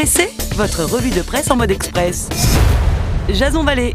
Pressé, votre revue de presse en mode express. Jason Vallée.